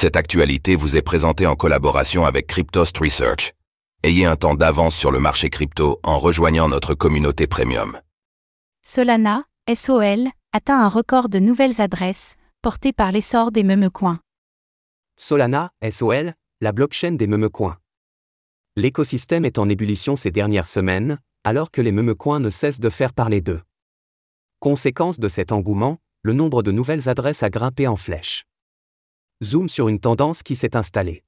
Cette actualité vous est présentée en collaboration avec Cryptost Research. Ayez un temps d'avance sur le marché crypto en rejoignant notre communauté premium. Solana, SOL, atteint un record de nouvelles adresses, porté par l'essor des memecoins. Solana, SOL, la blockchain des memecoins. L'écosystème est en ébullition ces dernières semaines, alors que les memecoins ne cessent de faire parler d'eux. Conséquence de cet engouement, le nombre de nouvelles adresses a grimpé en flèche. Zoom sur une tendance qui s'est installée.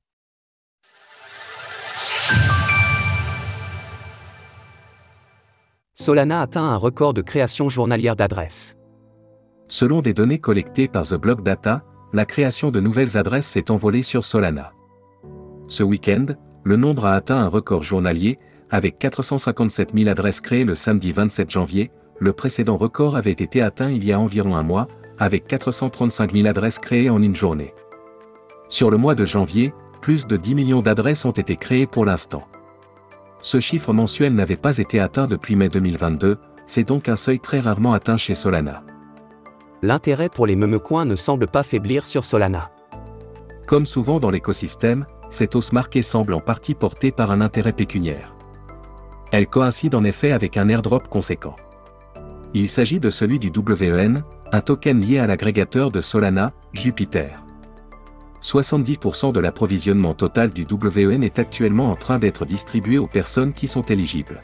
Solana atteint un record de création journalière d'adresses. Selon des données collectées par The Block Data, la création de nouvelles adresses s'est envolée sur Solana. Ce week-end, le nombre a atteint un record journalier, avec 457 000 adresses créées le samedi 27 janvier, le précédent record avait été atteint il y a environ un mois, avec 435 000 adresses créées en une journée. Sur le mois de janvier, plus de 10 millions d'adresses ont été créées pour l'instant. Ce chiffre mensuel n'avait pas été atteint depuis mai 2022, c'est donc un seuil très rarement atteint chez Solana. L'intérêt pour les memecoins ne semble pas faiblir sur Solana. Comme souvent dans l'écosystème, cette hausse marquée semble en partie portée par un intérêt pécuniaire. Elle coïncide en effet avec un airdrop conséquent. Il s'agit de celui du WEN, un token lié à l'agrégateur de Solana, Jupiter. 70% de l'approvisionnement total du WEN est actuellement en train d'être distribué aux personnes qui sont éligibles.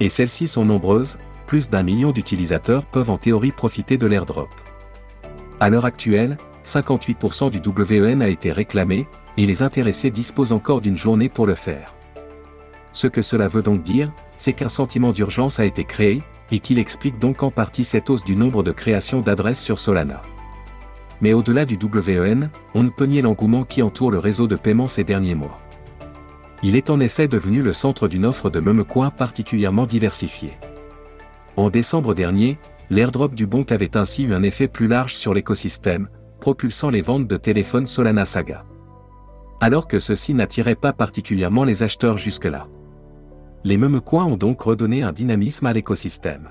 Et celles-ci sont nombreuses, plus d'un million d'utilisateurs peuvent en théorie profiter de l'airdrop. À l'heure actuelle, 58% du WEN a été réclamé, et les intéressés disposent encore d'une journée pour le faire. Ce que cela veut donc dire, c'est qu'un sentiment d'urgence a été créé, et qu'il explique donc en partie cette hausse du nombre de créations d'adresses sur Solana. Mais au-delà du WEN, on ne peut nier l'engouement qui entoure le réseau de paiement ces derniers mois. Il est en effet devenu le centre d'une offre de memecoins particulièrement diversifiée. En décembre dernier, l'airdrop du Bonk avait ainsi eu un effet plus large sur l'écosystème, propulsant les ventes de téléphones Solana Saga. Alors que ceci n'attirait pas particulièrement les acheteurs jusque-là. Les memecoins ont donc redonné un dynamisme à l'écosystème.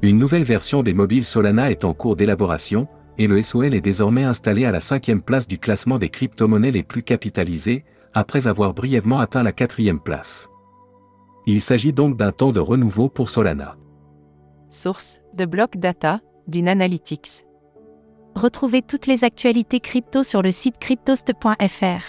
Une nouvelle version des mobiles Solana est en cours d'élaboration, et le SOL est désormais installé à la cinquième place du classement des crypto-monnaies les plus capitalisées, après avoir brièvement atteint la quatrième place. Il s'agit donc d'un temps de renouveau pour Solana. Source de Block Data, d'une Analytics. Retrouvez toutes les actualités crypto sur le site cryptost.fr.